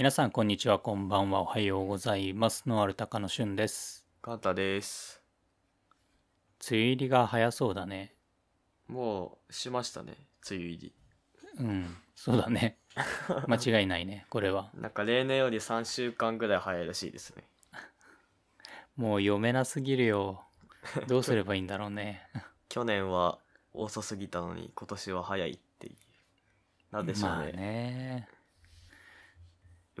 皆さん、こんにちは、こんばんは、おはようございます。ノアルタカのしゅんです。カンタです。梅雨入りが早そうだね。もうしましたね、梅雨入り。うん、そうだね。間違いないね、これは。なんか例年より3週間ぐらい早いらしいですね。もう読めなすぎるよ。どうすればいいんだろうね。去年は遅すぎたのに今年は早いっていう。なんでしょうまあね。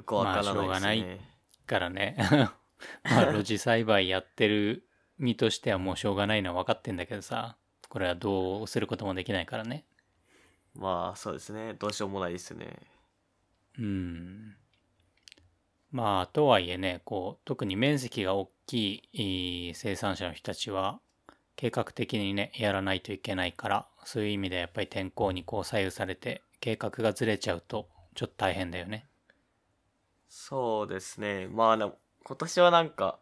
ね。よくわからまあしょうがないないですね。からね。まあ、露地栽培やってる身としてはもうしょうがないのは分かってんだけどさ。これはどうすることもできないからね。まあそうですね。どうしようもないですよね。うん。まあ、とはいえね、こう、特に面積が大きいい生産者の人たちは、計画的にね、やらないといけないから、そういう意味でやっぱり天候にこう左右されて、計画がずれちゃうと、ちょっと大変だよね。そうですね。まあでも今年はなんか、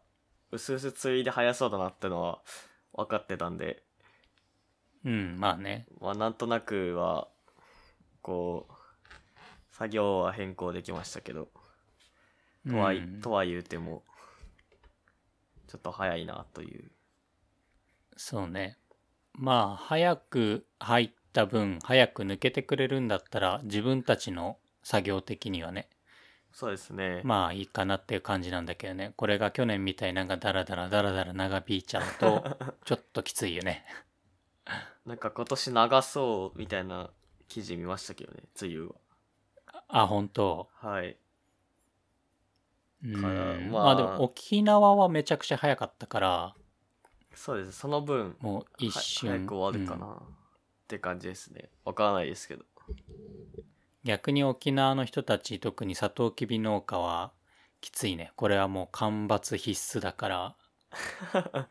うすうす梅雨入り早そうだなってのは分かってたんで、うん、まあね。まあなんとなくは、こう、作業は変更できましたけど、とは,、うんとは言うても、ちょっと早いなという。そうね。まあ、早く入った分、早く抜けてくれるんだったら、自分たちの作業的にはね、そうですね。まあいいかなっていう感じなんだけどね。これが去年みたいなんかダラダラダラダラ長引いちゃうと、ちょっときついよね。なんか今年長そうみたいな記事見ましたけどね、梅雨あ、本当？は。はい。うん。まあ、まあでも沖縄はめちゃくちゃ早かったから、そうです。その分、もう一瞬。は早く終わるかな、って感じですね。わからないですけど。逆に沖縄の人たち、特にサトウキビ農家はきついね。これはもう干ばつ必須だから、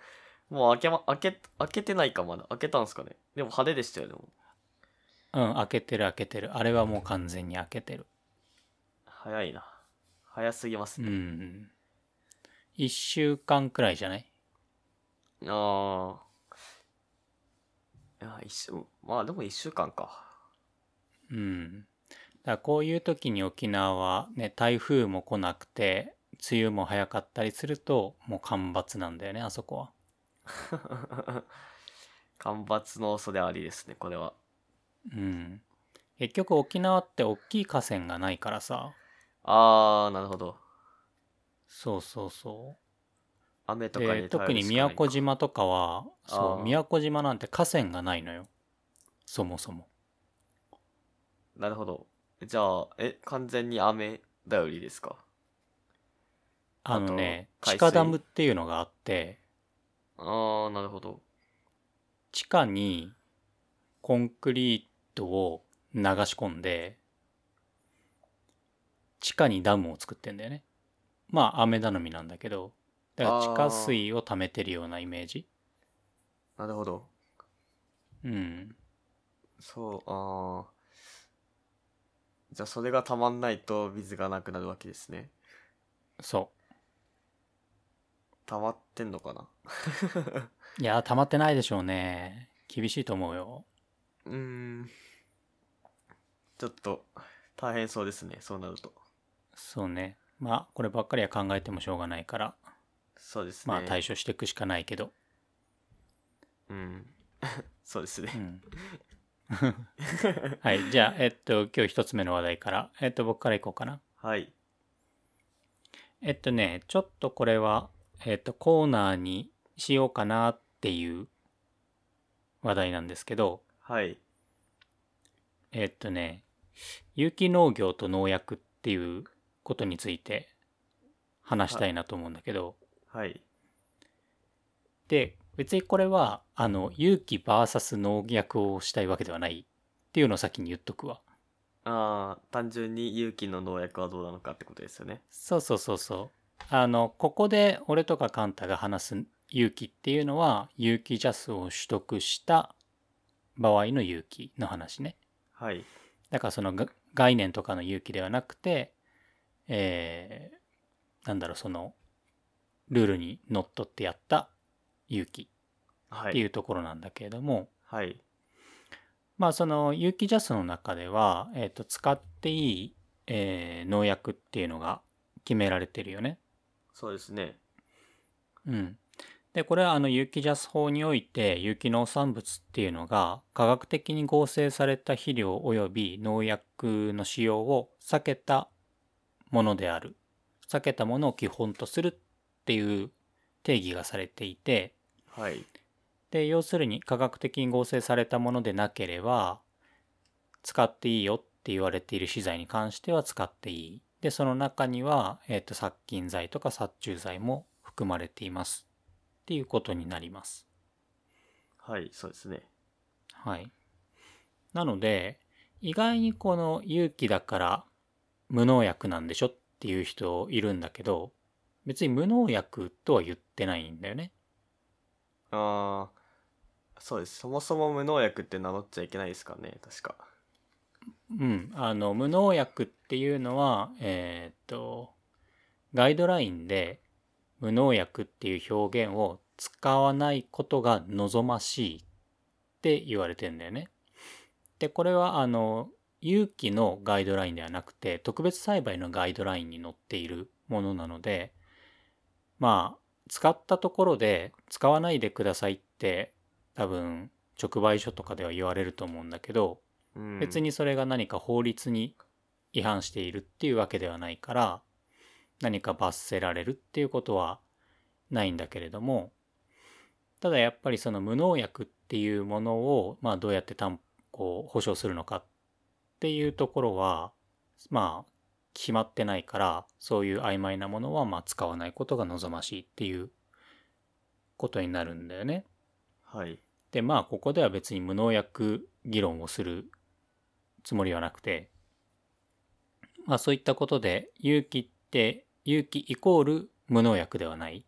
もう開けま、開け、開けてないかまだ。開けたんすかね。でも派手でしたよね。もううん、開けてる開けてる。あれはもう完全に開けてる。早いな。早すぎますうね。ん。一週間くらいじゃない？ああ。いや、一週、まあでも一週間か。うん。だこういう時に沖縄はね、台風も来なくて、梅雨も早かったりすると、もう干ばつなんだよね、あそこは。干ばつの恐れありですね、これは。うん。結局沖縄って大きい河川がないからさ。あー、なるほど。そうそうそう。雨とか特に宮古島とかは、そう、宮古島なんて河川がないのよ。そもそも。なるほど。じゃあ、え、完全に雨頼りですか？あのね、地下ダムっていうのがあって、あー、なるほど。地下にコンクリートを流し込んで地下にダムを作ってんだよねまあ雨頼みなんだけどだから地下水を溜めてるようなイメージなるほど。うんそう、あー。じゃあ、それがたまんないと水がなくなるわけですね。そ溜まってんのかな？う いや溜まってないでしょうね厳しいと思うようーん。ちょっと、大変そうですね、そうなると。そうねまあこればっかりは考えてもしょうがないからそうですね。まあ対処していくしかないけどうん。そうですね。うん はいじゃあえっと今日一つ目の話題からえっと僕からいこうかなはい。えっとね、ちょっとこれは、えっと、コーナーにしようかなっていう話題なんですけど、はい。えっとね、有機農業と農薬っていうことについて話したいなと思うんだけど、はい。で、別にこれは、あの、有機 VS 農薬をしたいわけではないっていうのを先に言っとくわ。ああ、単純に有機の農薬はどうなのかってことですよね。そうそうそうそう。あの、ここで俺とかカンタが話す有機っていうのは、有機ジャスを取得した場合の有機の話ね。はい。だからそのが概念とかの有機ではなくて、えー、なんだろう、その、ルールにのっとってやった有機っていはい。うところなんだけれども、はい。まあその有機ジャスの中では、えー、と使っていいえー農薬っていうのが決められてるよね。そうですね。うん。で、これはあの有機ジャス法において有機農産物っていうのが科学的に合成された肥料及び農薬の使用を避けたものである。避けたものを基本とするっていう定義がされていて、はい。で、要するに科学的に合成されたものでなければ、使っていいよって言われている資材に関しては使っていい。で、その中には、えっ、と、殺菌剤とか殺虫剤も含まれています。っていうことになります。はい、そうですね。はい。なので、意外にこの有機だから無農薬なんでしょっていう人いるんだけど、別に無農薬とは言ってないんだよね。ああ、そうです。そもそも無農薬って名乗っちゃいけないですからね、確か。うん、あの無農薬っていうのはえーっとガイドラインで無農薬っていう表現を使わないことが望ましいって言われてんだよね。でこれはあの有機のガイドラインではなくて特別栽培のガイドラインに載っているものなのでまあ使ったところで使わないでくださいって多分直売所とかでは言われると思うんだけどうん。別。にそれが何か法律に違反しているっていうわけではないから何か罰せられるっていうことはないんだけれどもただやっぱりその無農薬っていうものをまあどうやって担保保証するのかっていうところはまあ決まってないからそういう曖昧なものはまあ使わないことが望ましいっていうことになるんだよね。はい。でまあここでは別に無農薬議論をするつもりはなくてまあそういったことで有機って有機イコール無農薬ではないっ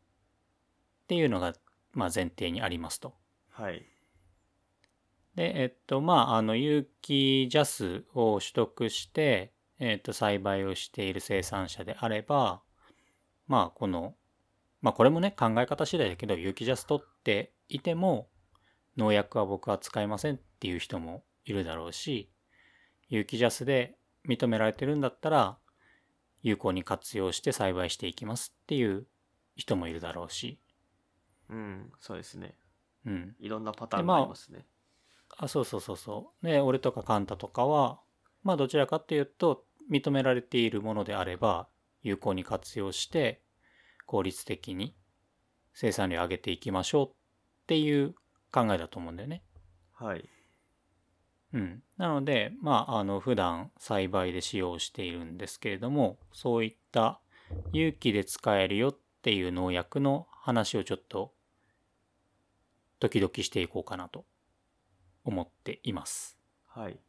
ていうのがまあ前提にありますと。はい。でえっとまああの有機ジャスを取得して、えっと、栽培をしている生産者であればまあこのまあこれもね考え方次第だけど有機ジャス取っていても農薬は僕は使いませんっていう人もいるだろうし有機ジャスで認められてるんだったら有効に活用して栽培していきますっていう人もいるだろうし、うん、そうですね。うん、いろんなパターンがありますね。あそうそうそうそうで俺とかカンタとかはまあどちらかっていうと認められているものであれば有効に活用して効率的に生産量を上げていきましょうっていう考えだと思うんだよね。はい。うん、なのでまああの普段栽培で使用しているんですけれどもそういった有機で使えるよっていう農薬の話をちょっと時々していこうかなと思っています。はい。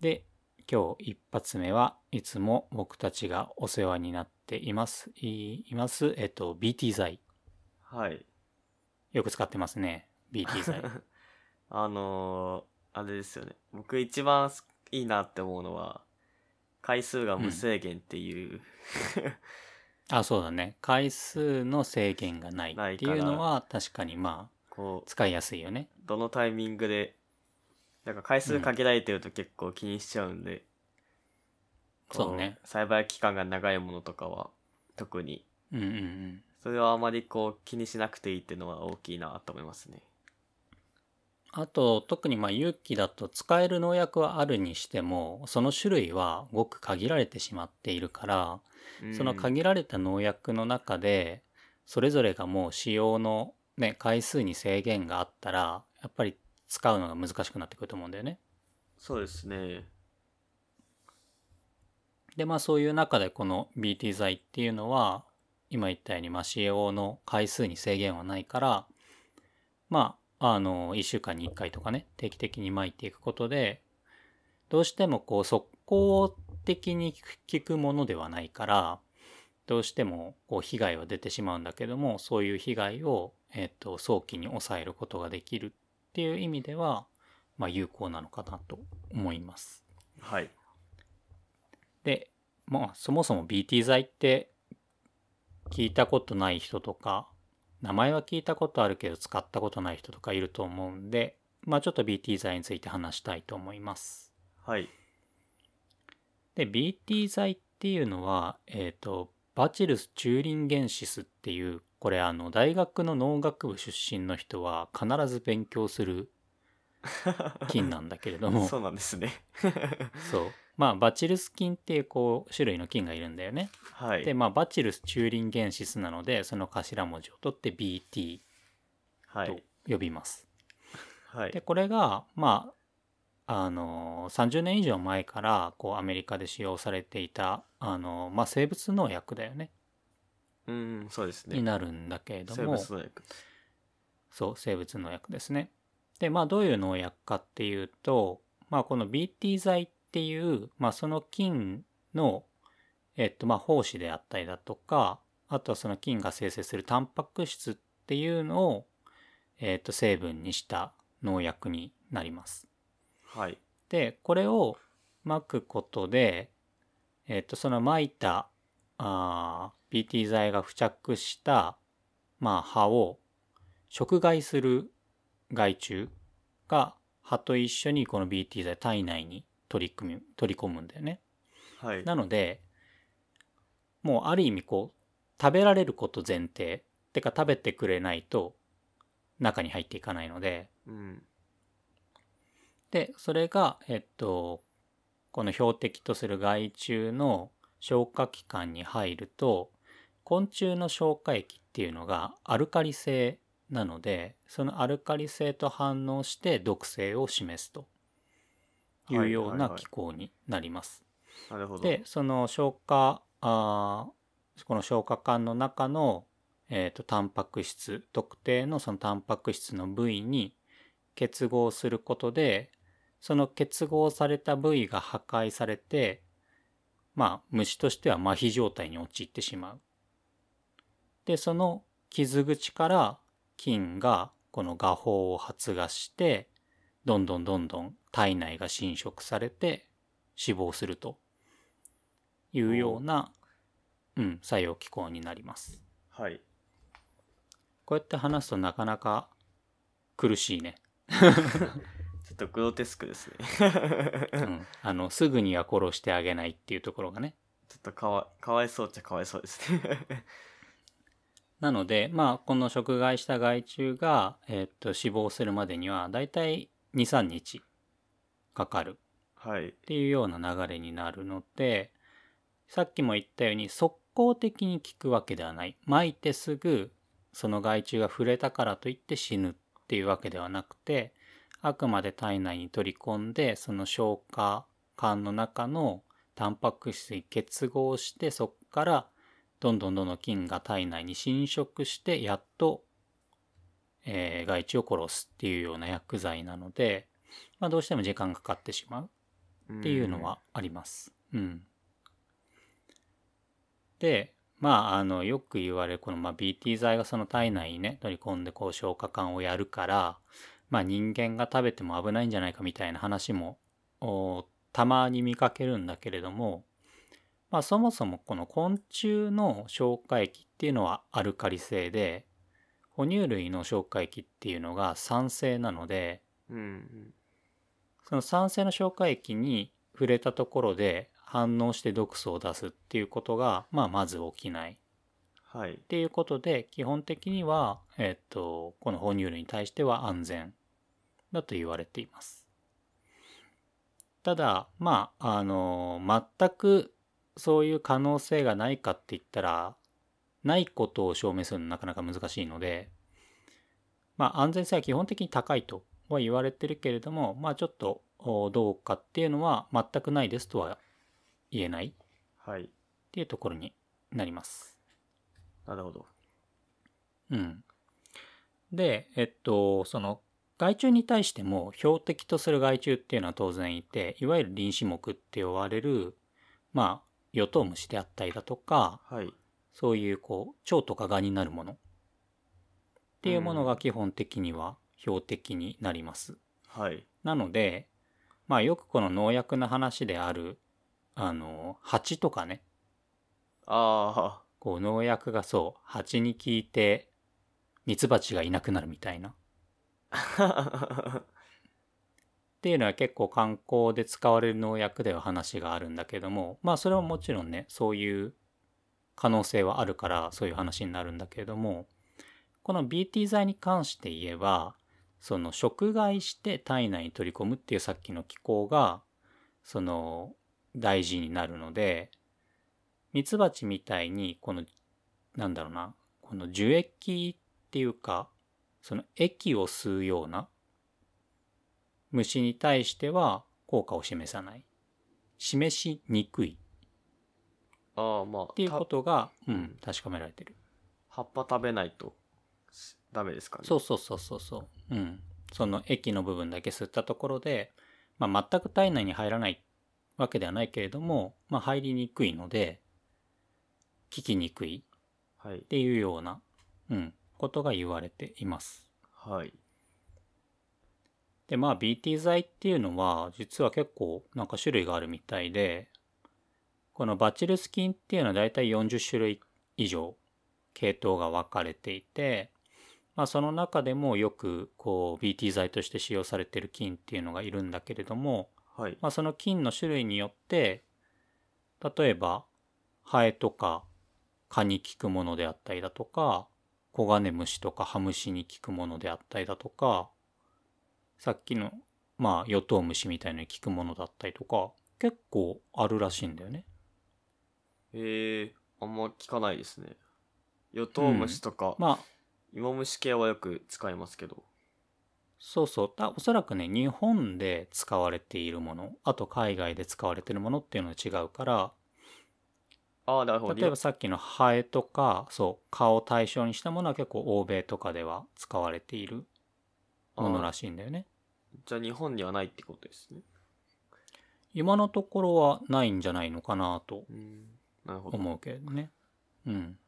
で今日一発目はいつも僕たちがお世話になっています。いいますえっと BT 剤はい。よく使ってますね。BT 剤 あのー、あれですよね。僕一番すいいなって思うのは、回数が無制限っていう、あそうだね。回数の制限がないっていうのは確かにまあこう、使いやすいよね。どのタイミングで、なんか回数限られてると結構気にしちゃうんで、こそうね。栽培期間が長いものとかは、特に、うんうんうん。それはあまりこう気にしなくていいっていうのは大きいなと思いますね。あと特にまあ有機だと使える農薬はあるにしてもその種類はごく限られてしまっているからうん。その限られた農薬の中でそれぞれがもう使用の、ね、回数に制限があったらやっぱり使うのが難しくなってくると思うんだよね。そうですね。でまあそういう中でこの BT 剤っていうのは今言ったようにまあ使用の回数に制限はないからまああの1週間に1回とかね定期的に撒いていくことでどうしてもこう速攻的に効くものではないからどうしてもこう被害は出てしまうんだけどもそういう被害を、えっと早期に抑えることができるっていう意味では、まあ、有効なのかなと思います。はい。で、まあ、そもそも BT 剤って聞いたことない人とか、名前は聞いたことあるけど使ったことない人とかいると思うんで、まあちょっと BT 剤について話したいと思います。はい。で BT 剤っていうのはえっ、とバチルス・チューリンゲンシスっていうこれあの大学の農学部出身の人は必ず勉強する 菌なんだけれどもそうなんですね。そうまあバチルス菌っていうこう種類の菌がいるんだよね。はい。でまあバチルス・チューリンゲンシスなのでその頭文字を取って BT とはい。呼びます。はいで。これがまああの30年以上前からこうアメリカで使用されていたあの、まあ、生物農薬だよねうん、そうですにね。なるんだけれど生も物農薬。そう生物農薬ですね。でまあどういう農薬かっていうと、まあ、この BT 剤っていう、まあ、その菌の、えっとまあ、胞子であったりだとかあとはその菌が生成するタンパク質っていうのを、えっと成分にした農薬になります。はい。でこれを撒くことで、えっとその撒いたあー BT 剤が付着した、まあ、葉を食害する害虫が葉と一緒にこの BT 剤体内に取り組み取り込むんだよね。はい。なのでもうある意味こう食べられること前提てか食べてくれないと中に入っていかないのでうん。でそれがえっとこの標的とする害虫の消化器官に入ると昆虫の消化液っていうのがアルカリ性なのでそのアルカリ性と反応して毒性を示すというような機構になります。なるほど。でその消化あーこの消化管の中の、えー、とタンパク質特定のそのタンパク質の部位に結合することでその結合された部位が破壊されてまあ虫としては麻痺状態に陥ってしまう。でその傷口から菌がこの画法を発芽してどんどんどんどん体内が侵食されて死亡するというような、うん、作用機構になります。はい。こうやって話すとなかなか苦しいね。ちょっとグロテスクですね。うん、あのすぐには殺してあげないっていうところがね。ちょっとかわかわいそうっちゃかわいそうですね。なのでまあこの食害した害虫が、えーっと死亡するまでにはだいたい23日かかるはい。っていうような流れになるのでさっきも言ったように速攻的に効くわけではない撒いてすぐその害虫が触れたからといって死ぬっていうわけではなくてあくまで体内に取り込んでその消化管の中のタンパク質に結合してそこからどんどんどんどん菌が体内に侵食してやっと、えー害虫を殺すっていうような薬剤なので、まあ、どうしても時間がかかってしまうっていうのはあります。うん。で、まあ、あの、よく言われる、この、まあ、BT 剤がその体内にね、取り込んで、こう、消化管をやるから、まあ、人間が食べても危ないんじゃないかみたいな話も、おたまに見かけるんだけれども、まあ、そもそもこの昆虫の消化液っていうのはアルカリ性で、哺乳類の消化液っていうのが酸性なので、うんうん。その酸性の消化液に触れたところで反応して毒素を出すっていうことが、まあ、まず起きない。っはい。ていうことで、基本的には、えっと、この哺乳類に対しては安全だと言われています。ただ、まあ、あの、全くそういう可能性がないかって言ったら、ないことを証明するのはなかなか難しいので、まあ、安全性は基本的に高いとは言われてるけれども、まあ、ちょっとおどうかっていうのは全くないですとは言えないっはい。ていうところになります。なるほど。うん。で、えっと、その害虫に対しても標的とする害虫っていうのは当然いて、いわゆる臨死目って呼ばれる、まあ、ヨトウムシであったりだとか、はい。そういうこう、蝶とか蛾になるものっていうものが基本的には標的になります。はい。なので、まあよくこの農薬の話である、あの、蜂とかね、あこう農薬がそう、蜂に効いて、蜜蜂がいなくなるみたいな。っ。ていうのは結構観光で使われる農薬では話があるんだけどもまあそれはもちろんねそういう可能性はあるからそういう話になるんだけれどもこの BT 剤に関して言えばその食害して体内に取り込むっていうさっきの機構がその大事になるのでミツバチみたいにこのなんだろうなこの樹液っていうかその液を吸うような虫に対しては効果を示さない。示しにくい。ああまあっていうたことが、うん、確かめられてる。葉っぱ食べないとしダメですかね。そうそうそうそうそう。うん。その液の部分だけ吸ったところで、まあ、全く体内に入らないわけではないけれども、まあ、入りにくいので効きにくいはい。っていうような、うん、ことが言われています。はいでまあ BT 剤っていうのは実は結構なんか種類があるみたいでこのバチルス菌っていうのはだいたい40種類以上系統が分かれていて、まあ、その中でもよくこう BT 剤として使用されている菌っていうのがいるんだけれども、はいまあ、その菌の種類によって例えばハエとか蚊に効くものであったりだとかコガネムシとかハムシに効くものであったりだとかさっきのまあヨトウムシみたいに効くものだったりとか結構あるらしいんだよね。えー、あんま聞かないですね。ヨトウムシとか、まあ芋虫系はよく使いますけど。そうそう。だおそらくね日本で使われているものあと海外で使われているものっていうのは違うからああなるほど例えばさっきのハエとかそう蚊を対象にしたものは結構欧米とかでは使われているものらしいんだよね。じゃあ日本にはないってことですね今のところはないんじゃないのかなと思うけれどね。うん。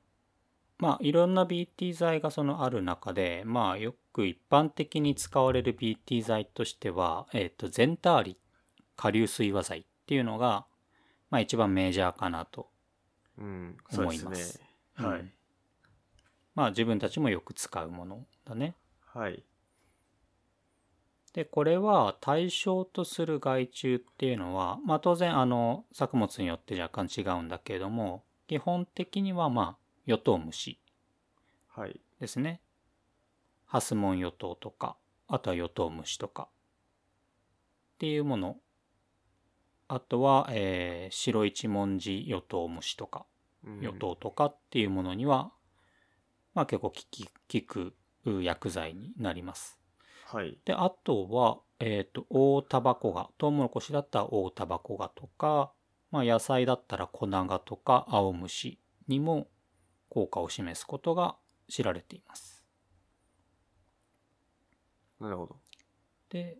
まあいろんな BT 剤がそのある中でまあよく一般的に使われる BT 剤としては、えっとゼンターリ下流水和剤っていうのが、まあ、一番メジャーかなとうんそうですね。思いますはい、うん。まあ自分たちもよく使うものだね。はい。でこれは対象とする害虫っていうのは、まあ、当然あの作物によって若干違うんだけれども基本的にはまあヨトウムシはい。ですね。ハスモンヨトウとかあとはヨトウムシとかっていうものあとは、えー白一文字ヨトウムシとかうんヨトウとかっていうものには、まあ結構効き効く薬剤になります。はいで、あとは、えっ、と、大タバコガ。トウモロコシだったら大タバコガとか、まあ野菜だったらコナガとか青虫にも効果を示すことが知られています。なるほどで、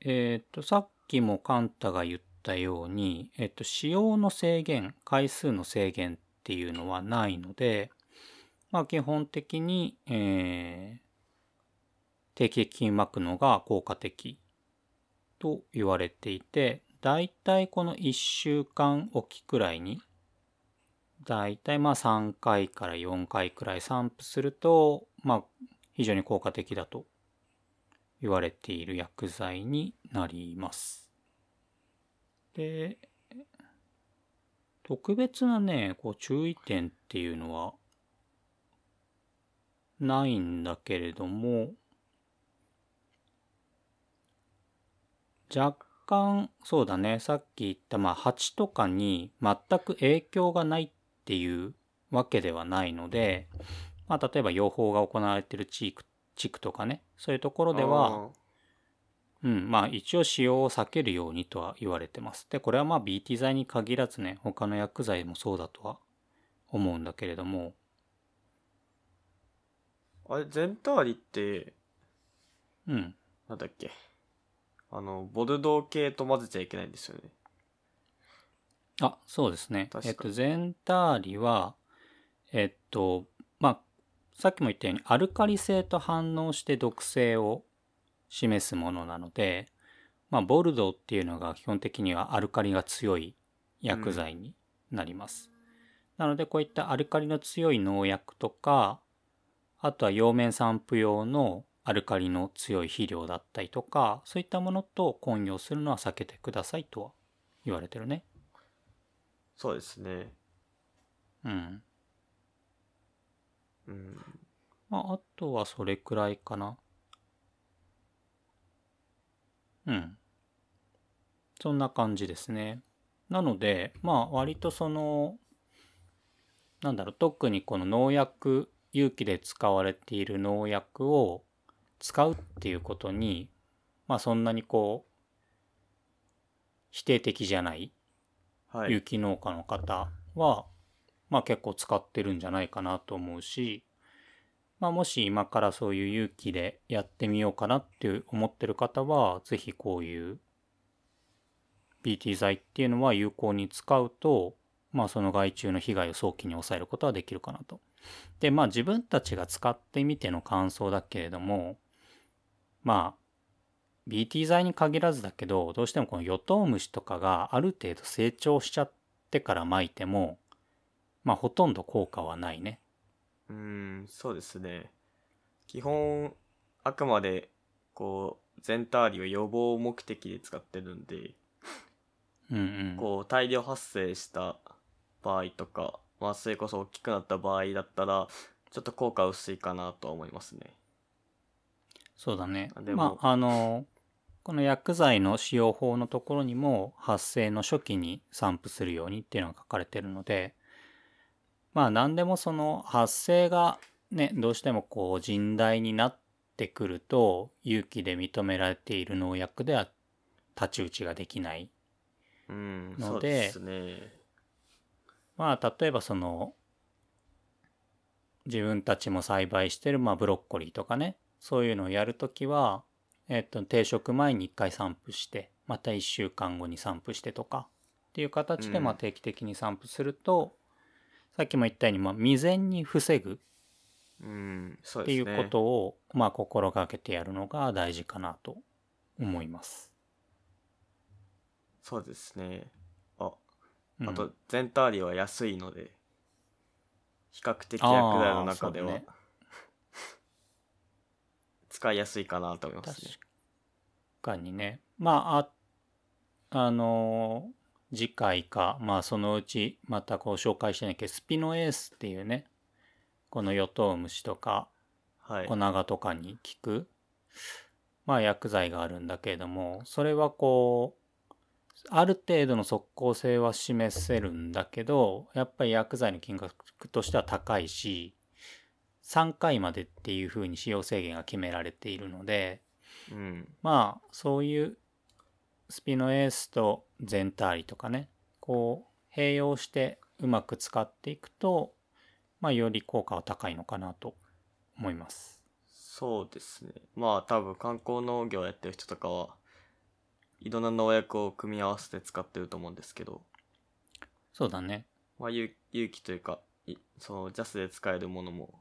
えっ、と、さっきもカンタが言ったように、えっ、と、使用の制限、回数の制限っていうのはないので、まあ基本的に、えー定期的に巻くのが効果的と言われていて、だいたいこの1週間おきくらいに、だいたいまあ3回から4回くらい散布すると、まあ非常に効果的だと言われている薬剤になります。で、特別なね、こう注意点っていうのはないんだけれども、若干、そうだね、さっき言った、まあ、蜂とかに全く影響がないっていうわけではないので、まあ、例えば養蜂が行われている地区地区とかね、そういうところでは、うん、まあ一応使用を避けるようにとは言われてます。で、これはまあ BT 剤に限らずね、他の薬剤もそうだとは思うんだけれども、あれゼンターリってうん。なんだっけ？あのボルドー系と混ぜちゃいけないんですよねあ、そうですね。確かえっと、ゼンターリは、えっと、まあ、さっきも言ったように、アルカリ性と反応して毒性を示すものなので、まあ、ボルドーっていうのが基本的にはアルカリが強い薬剤になります。なので、こういったアルカリの強い農薬とか、あとは葉面散布用のアルカリの強い肥料だったりとかそういったものと混用するのは避けてくださいとは言われてるねそうですね。うんうん。まああとはそれくらいかなうんそんな感じですねなのでまあ割とそのなんだろう特にこの農薬有機で使われている農薬を使うっていうことにまあそんなにこう否定的じゃないはい。有機農家の方は、まあ結構使ってるんじゃないかなと思うし、まあもし今からそういう有機でやってみようかなって思ってる方は、ぜひこういう BT 剤っていうのは有効に使うと、まあその害虫の被害を早期に抑えることはできるかなと。で、まあ自分たちが使ってみての感想だけれども、まあ BT 剤に限らずだけどどうしてもこのヨトウムシとかがある程度成長しちゃってから撒いてもまあほとんど効果はないね。うん、そうですね。基本、あくまで、こう、全ターリを予防目的で使ってるんで、うんうん。こう、大量発生した場合とか、まあ、それこそ大きくなった場合だったら、ちょっと効果薄いかなとは思いますね。そうだね。でもまああのこの薬剤の使用法のところにも発生の初期に散布するようにっていうのが書かれてるのでまあ何でもその発生がねどうしてもこう甚大になってくると有機で認められている農薬では太刀打ちができないうん、のでそうですね。まあ例えばその自分たちも栽培してるまあブロッコリーとかねそういうのをやるときは、えっと定食前に1回散布してまた1週間後に散布してとかっていう形でうんまあ定期的に散布すると、さっきも言ったようにまあ未然に防ぐうん、ってい。うことをまあ心がけてやるのが大事かなと思います。そうですね。あ、うんあと、全ターリは安いので、比較的薬剤の中では、ね 使いやすいかなと思いますね。確かにね。まあ、あ、あのー次回か、まあそのうちまたこう紹介してないけど、スピノエースっていうね、このヨトウムシとか、はい。コナガとかに効く、まあ薬剤があるんだけれども、それはこう、ある程度の即効性は示せるんだけど、やっぱり薬剤の金額としては高いし、3回までっていう風に使用制限が決められているので、うん。まあそういうスピノエースとゼンターリとかねこう併用してうまく使っていくとまあより効果は高いのかなと思います。そうですね。まあ多分観光農業やってる人とかは、いろんな農薬を組み合わせて使ってると思うんですけど、そうだね。まあ有有機というか、いそのジャスで使えるものも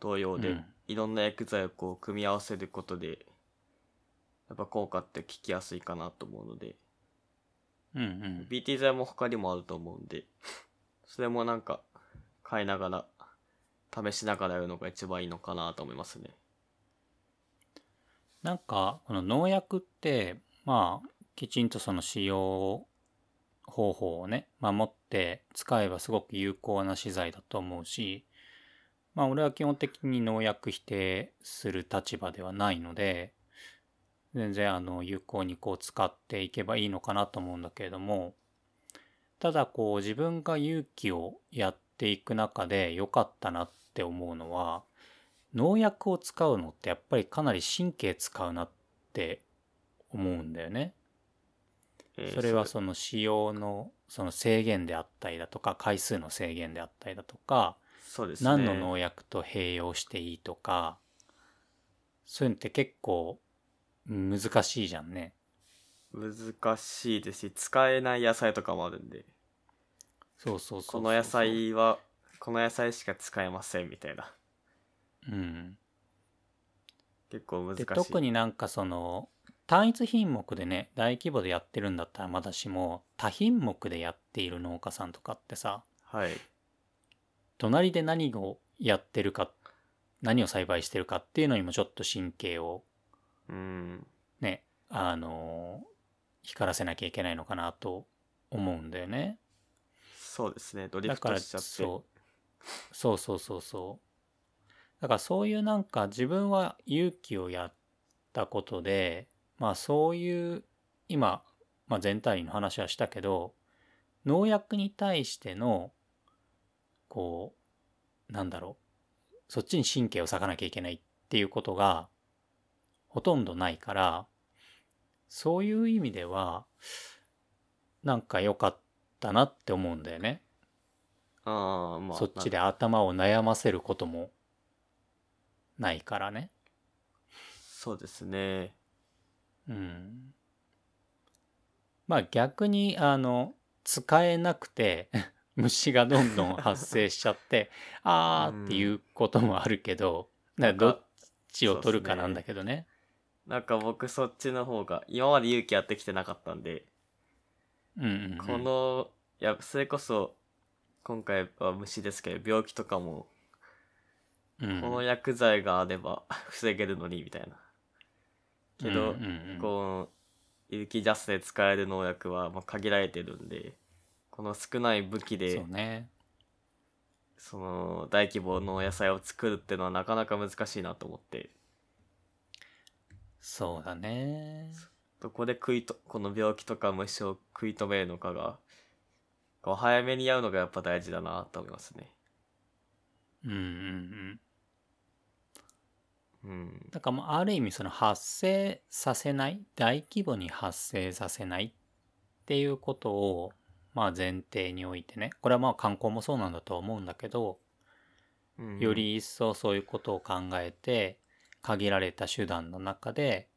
同様で、うんいろんな薬剤をこう組み合わせることで、やっぱ効果って効きやすいかなと思うので、うんうん。BT 剤も他にもあると思うんで、それもなんか買いながら、試しながらやるのが一番いいのかなと思いますね。なんかこの農薬ってまあきちんとその使用方法をね守って使えばすごく有効な資材だと思うしまあ俺は基本的に農薬否定する立場ではないので全然あの有効にこう使っていけばいいのかなと思うんだけれどもただこう自分が勇気をやっていく中で良かったなって思うのは農薬を使うのってやっぱりかなり神経使うなって思うんだよね。えーそれはその使用のその制限であったりだとか回数の制限であったりだとか。何の農薬と併用していいとかそういうのって結構難しいじゃんね。難しいですし、使えない野菜とかもあるんで、そうそうそうこの野菜は、この野菜しか使えませんみたいな。うん。結構難しい。で特になんかその単一品目でね大規模でやってるんだったらまだしも多品目でやっている農家さんとかってさはい。隣で何をやってるかっ何を栽培してるかっていうのにもちょっと神経をうん。ね、あの、光らせなきゃいけないのかなと思うんだよね。そうですね。ドリフだからトしちゃって。そうそうそうそうそうだからそういうなんか自分は勇気をやったことでまあそういう今、まあ、全体の話はしたけど農薬に対してのこうなんだろうそっちに神経を割かなきゃいけないっていうことがほとんどないからそういう意味ではなんか良かったなって思うんだよね。ああ、まあ。そっちでな頭を悩ませることもないからね。そうですね。うん。まあ逆に、あの、使えなくて、虫がどんどん発生しちゃって、あーっていうこともあるけど、どっちを取るかなんだけどね。なんか僕そっちの方が、今まで勇気やってきてなかったんで、うんうん、うん。この、いや、それこそ、今回は虫ですけど、病気とかも、うん、この薬剤があれば 防げるのに、みたいな。けど、うんうんうんこう、有機ジャスで使える農薬はまあ限られてるんで、この少ない武器でそう、ね。その大規模の野菜を作るっていうのはなかなか難しいなと思って、そうだね。どこで食いと、この病気とか虫を食い止めるのかが、こう早めにやるのがやっぱ大事だなと思いますね。うんうんうん。うん。だからもうある意味その発生させない大規模に発生させないっていうことをまあ前提においてねこれはまあ観光もそうなんだとは思うんだけどうんよ、り一層そういうことを考えて限られた手段の中で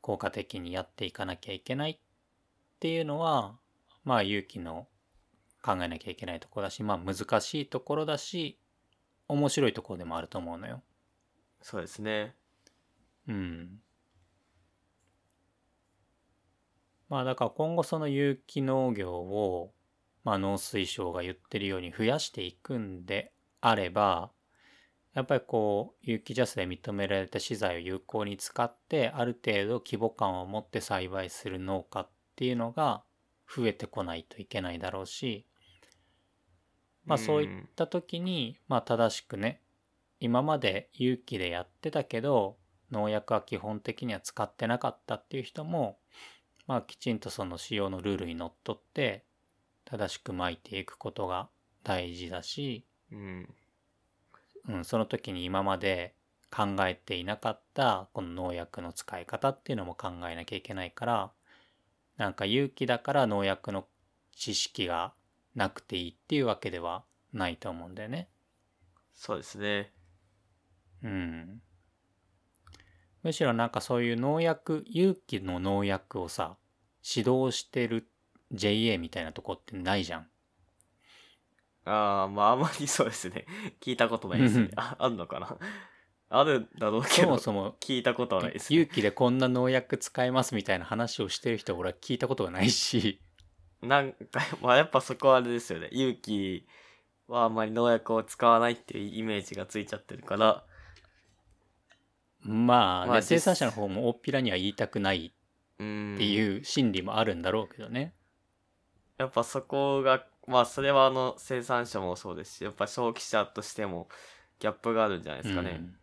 効果的にやっていかなきゃいけないっていうのはまあ勇気の考えなきゃいけないところだしまあ難しいところだし面白いところでもあると思うのよ。そうですね。うん。まあだから今後その有機農業を、まあ農水省が言ってるように増やしていくんであれば、やっぱりこう有機ジャスで認められた資材を有効に使ってある程度規模感を持って栽培する農家っていうのが増えてこないといけないだろうし、まあそういった時に、まあ正しくね、今まで有機でやってたけど農薬は基本的には使ってなかったっていう人もまあきちんとその使用のルールにのっとって正しく撒いていくことが大事だし、うん。うん、その時に今まで考えていなかったこの農薬の使い方っていうのも考えなきゃいけないからなんか有機だから農薬の知識がなくていいっていうわけではないと思うんだよね。そうですね。うん。むしろなんかそういう農薬、有機の農薬をさ、指導してる JA みたいなとこってないじゃん。ああ、まああんまりそうですね。聞いたことないですね。あ、あるのかな？あるんだろうけど、そもそも、聞いたことはないです、ね。有機でこんな農薬使えますみたいな話をしてる人は俺は聞いたことがないし、なんか、まあやっぱそこはあれですよね。勇気はあんまり農薬を使わないっていうイメージがついちゃってるから、まあね、まあ生産者の方も大っぴらには言いたくないうん。っていう心理もあるんだろうけどね。やっぱそこが、まあそれはあの生産者もそうですし、やっぱ消費者としてもギャップがあるんじゃないですかね。うん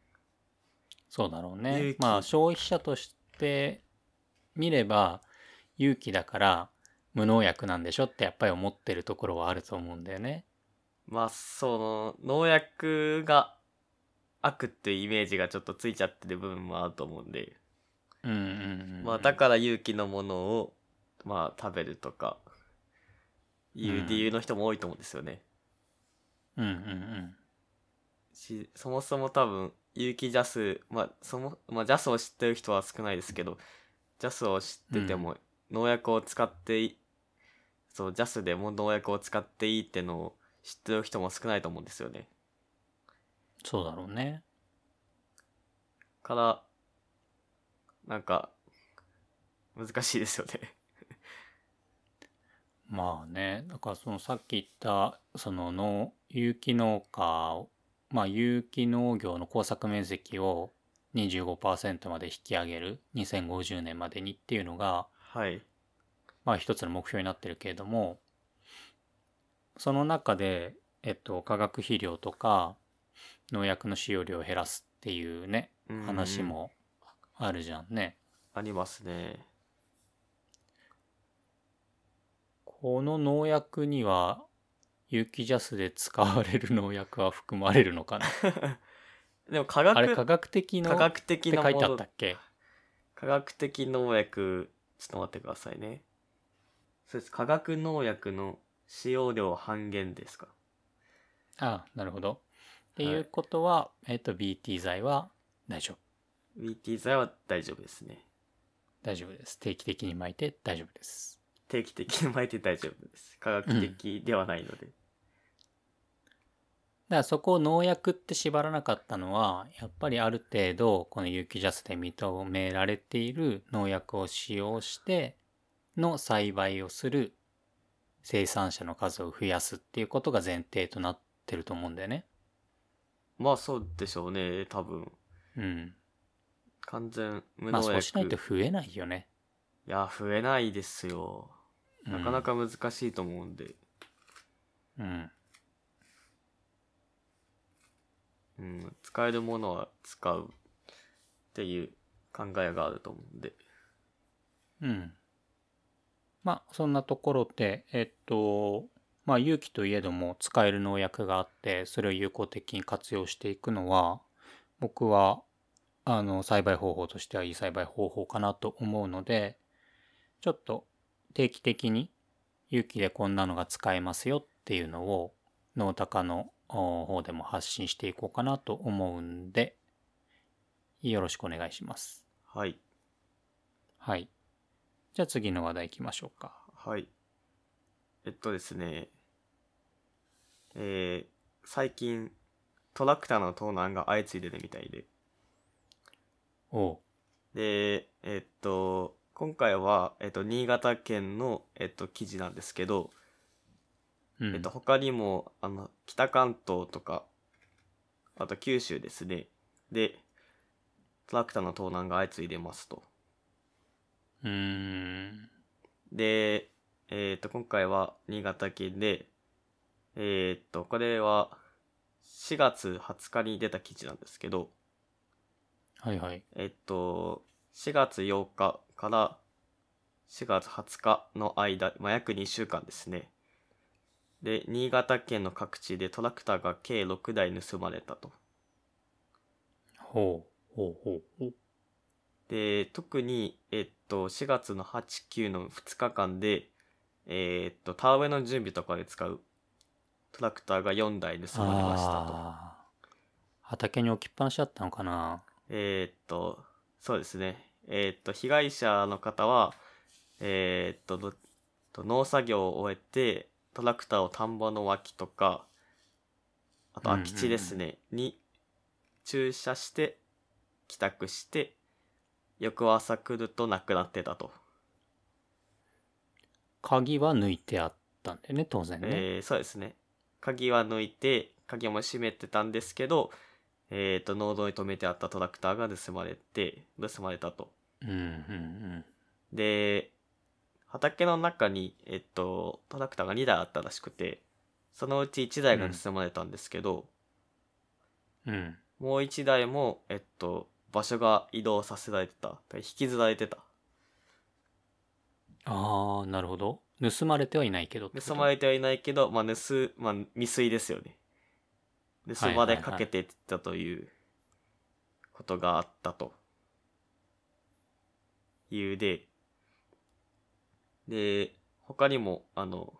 そうだろうねまあ消費者として見れば勇気だから無農薬なんでしょってやっぱり思ってるところはあると思うんだよね。まあその農薬が悪っていうイメージがちょっとついちゃってる部分もあると思うんで、うんうんうんうん。まあだから勇気のものをまあ食べるとかいう理由の人も多いと思うんですよね。うんうんうん。しそもそも多分有機ジャスまあそもまあジャスを知ってる人は少ないですけどジャスを知ってても農薬を使ってい、そうジャスでも農薬を使っていいってのを知ってる人も少ないと思うんですよねそうだろうね。からなんか難しいですよねまあね、だからそのさっき言ったその農有機農家まあ有機農業の耕作面積を25%まで引き上げる2050年までにっていうのがはい。まあ一つの目標になってるけれどもその中でえっと化学肥料とか農薬の使用量を減らすっていうねうん。話もあるじゃんね。ありますねこの農薬には有機ジャスで使われる農薬は含まれるのかな？でも科学あれ科学的の科っ学的て書いてあったっけ？科学的農薬ちょっと待ってくださいねそうです化学農薬の使用量半減ですか？ああなるほど。ってはいいうことは、えっと BT 剤は大丈夫。BT 剤は大丈夫ですね大丈夫です。定期的に巻いて大丈夫です。定期的に巻いて大丈夫です科学的ではないので、だからそこを農薬って縛らなかったのはやっぱりある程度この有機ジャスで認められている農薬を使用しての栽培をする生産者の数を増やすっていうことが前提となってると思うんだよね。まあそうでしょうね多分うん。完全無まあ農薬、そうしないと増えないよね。いや増えないですよなかなか難しいと思うんでうん。うん、使えるものは使うっていう考えがあると思うんでうん。まあそんなところでえっとまあ有機といえども使える農薬があってそれを有効的に活用していくのは僕はあの栽培方法としてはいい栽培方法かなと思うのでちょっと定期的に有機でこんなのが使えますよっていうのを農高のお方でも発信していこうかなと思うんでよろしくお願いします。はいはい。じゃあ次の話題行きましょうか。はいえっとですねえー、最近トラクターの盗難が相次いでるみたいでおう。でえっと今回は、えっと、新潟県の、えっと、記事なんですけど、うん。えっと、他にもあの北関東とかあと九州ですねでトラクターの盗難が相次いでますとうーん。で、えっ、と、今回は新潟県で、えっ、と、これは4月20日に出た記事なんですけど、はいはい。えっ、と、4月8日から4月20日の間、まあ、約2週間ですね。で、新潟県の各地でトラクターが計6台盗まれたと。ほう。ほうほうほう。で、特に、えっと、4月の8、9の2日間で、えっと、田植えの準備とかで使うトラクターが4台盗まれましたと。畑に置きっぱなしだったのかなえっと、そうですね。えっと、被害者の方は、えっとどと、農作業を終えて、トラクターを田んぼの脇とか、あとうんうんうん空き地ですね、に駐車して、帰宅して、翌朝来ると亡くなってたと。鍵は抜いてあったんだよね、当然ね。えーそうですね。鍵は抜いて、鍵も閉めてたんですけど、えっ、と、農道に止めてあったトラクターが盗まれて、盗まれたと。うんうんで、畑の中に、えっと、トラクターが2台あったらしくて、そのうち1台が盗まれたんですけど、うん。うん。もう1台も、えっと、場所が移動させられてた。引きずられてた。ああ、なるほど。盗まれてはいないけど盗まれてはいないけど、まあ、盗、まあ、未遂ですよね。盗まれかけてたということがあったと。いうで、で、他にも、あの、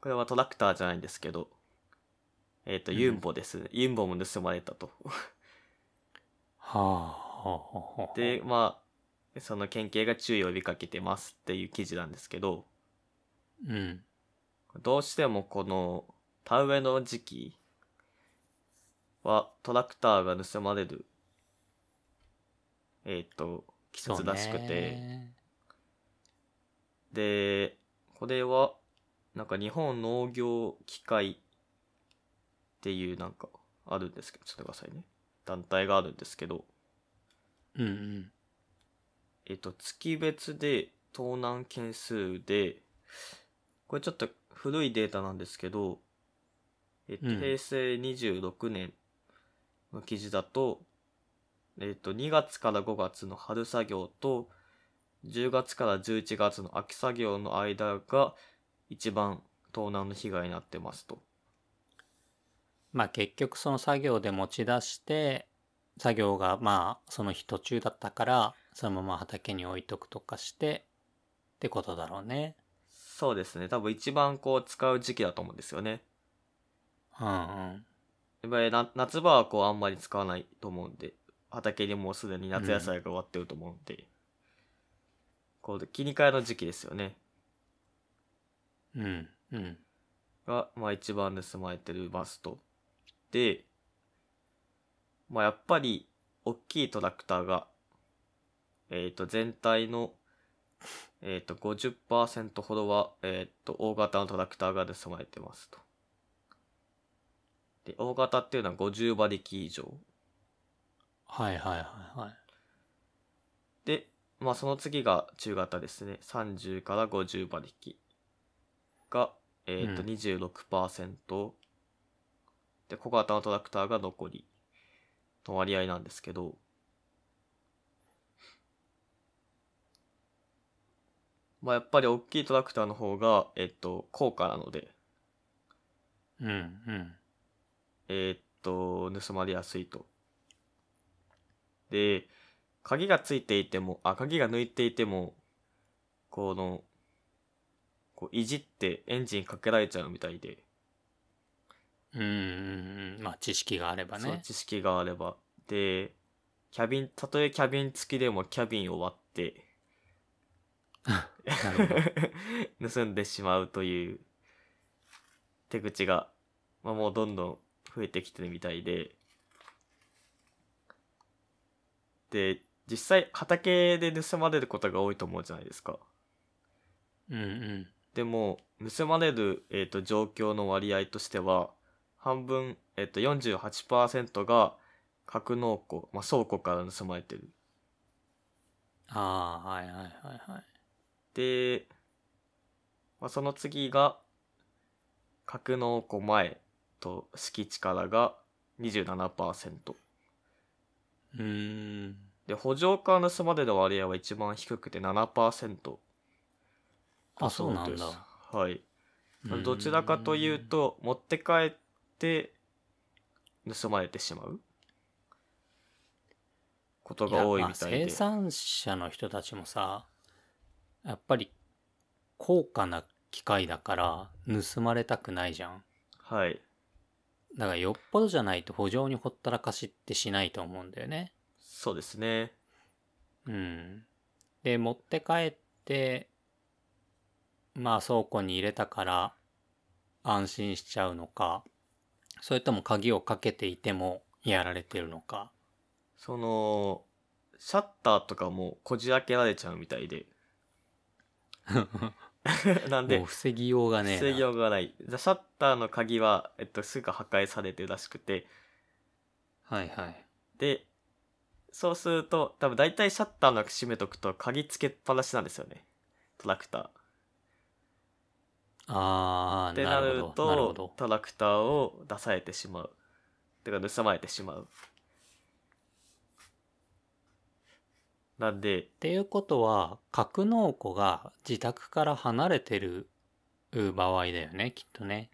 これはトラクターじゃないんですけど、えっ、と、うんユンボですね。ユンボも盗まれたと。はあ、はあ、はあ、はあ。で、まあ、その県警が注意を呼びかけてますっていう記事なんですけど、うん。どうしてもこの田植えの時期はトラクターが盗まれる。えっ、と季節らしくて、ね。でこれはなんか日本農業機械っていうなんかあるんですけどちょっとくださいね。団体があるんですけど。うんうん。えっと月別で盗難件数でこれちょっと古いデータなんですけど、えっと、うん。平成26年の記事だと、えっと、2月から5月の春作業と、10月から11月の秋作業の間が一番盗難の被害になってますと。まあ結局その作業で持ち出して、作業がまあその日途中だったから、そのまま畑に置いとくとかして、ってことだろうね。そうですね。多分一番こう使う時期だと思うんですよね。うんうん。やっぱりな夏場はこうあんまり使わないと思うんで、畑にもうすでに夏野菜が終わってると思うんで、こう切り替えの時期ですよね。うんうん。が、まあ一番盗まれてるバスと。で、まあやっぱり、大きいトラクターが、えっ、と、全体の、えっ、と、50%ほどは、えっ、と、大型のトラクターが盗まれてますと。で、大型っていうのは50馬力以上。はいはいはいはい。で、まあその次が中型ですね。30から50馬力が、えっ、と、うん26%。で、小型のトラクターが残りの割合なんですけど、まあやっぱり大きいトラクターの方が、えっ、と、高価なので、うんうん。えーっと、盗まれやすいと。で、鍵がついていても、あ、鍵が抜いていても、この、こういじってエンジンかけられちゃうみたいで、うんうんうん。まあ知識があればそのね。知識があれば。で、キャビン、たとえキャビン付きでもキャビンを割って。盗んでしまうという手口が、まあ、もうどんどん増えてきてるみたいで、で、実際畑で盗まれることが多いと思うじゃないですか。うんうん。でも、盗まれる、えー、と状況の割合としては、半分、えっ、と、48%が格納庫、まあ、倉庫から盗まれてる。ああ、はいはいはいはい。で、まあ、その次が、格納庫前と敷地からが27%。うーん。で、補助から盗まれる割合は一番低くて7%。あ、そうなんですだ。はい。うんどちらかというと、持って帰って盗まれてしまうことが多いみたいで。やまあ生産者の人たちもさやっぱり高価な機械だから盗まれたくないじゃんはい。だからよっぽどじゃないと補助にほったらかしってしないと思うんだよねそうですね。うんで持って帰ってまあ倉庫に入れたから安心しちゃうのかそれとも鍵をかけていてもやられてるのかその、シャッターとかもこじ開けられちゃうみたいで。なんでもう、防ぎようがねえな防ぎようがない。シャッターの鍵は、えっと、すぐ破壊されてるらしくて。はいはいで、そうすると、多分大体シャッターの閉めとくと鍵つけっぱなしなんですよね。トラクター。ああってなるなるほどなるほとどトラクターを出されてしまうてか盗まれてしまうなんでっていうことは格納庫が自宅から離れてる場合だよねきっとね。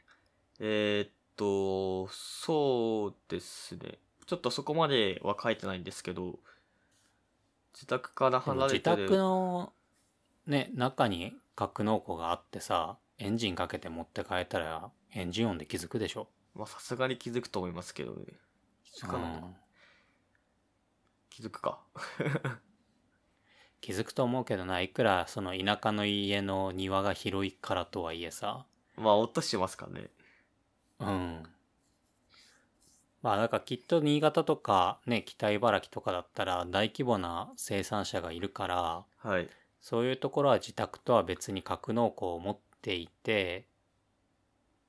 えーっとそうですね。ちょっとそこまでは書いてないんですけど自宅から離れ自てる。宅のね中に格納庫があってさエンジンかけて持って帰ったらエンジン音で気づくでしょ、まあさすがに気づくと思いますけどね。気づかない、うん。気づくか気づくと思うけどな。いくらその田舎の家の庭が広いからとはいえさ。まあ音しますかね。うん。まあだからきっと新潟とかね北茨城とかだったら大規模な生産者がいるからはい。そういうところは自宅とは別に格納庫を持っていて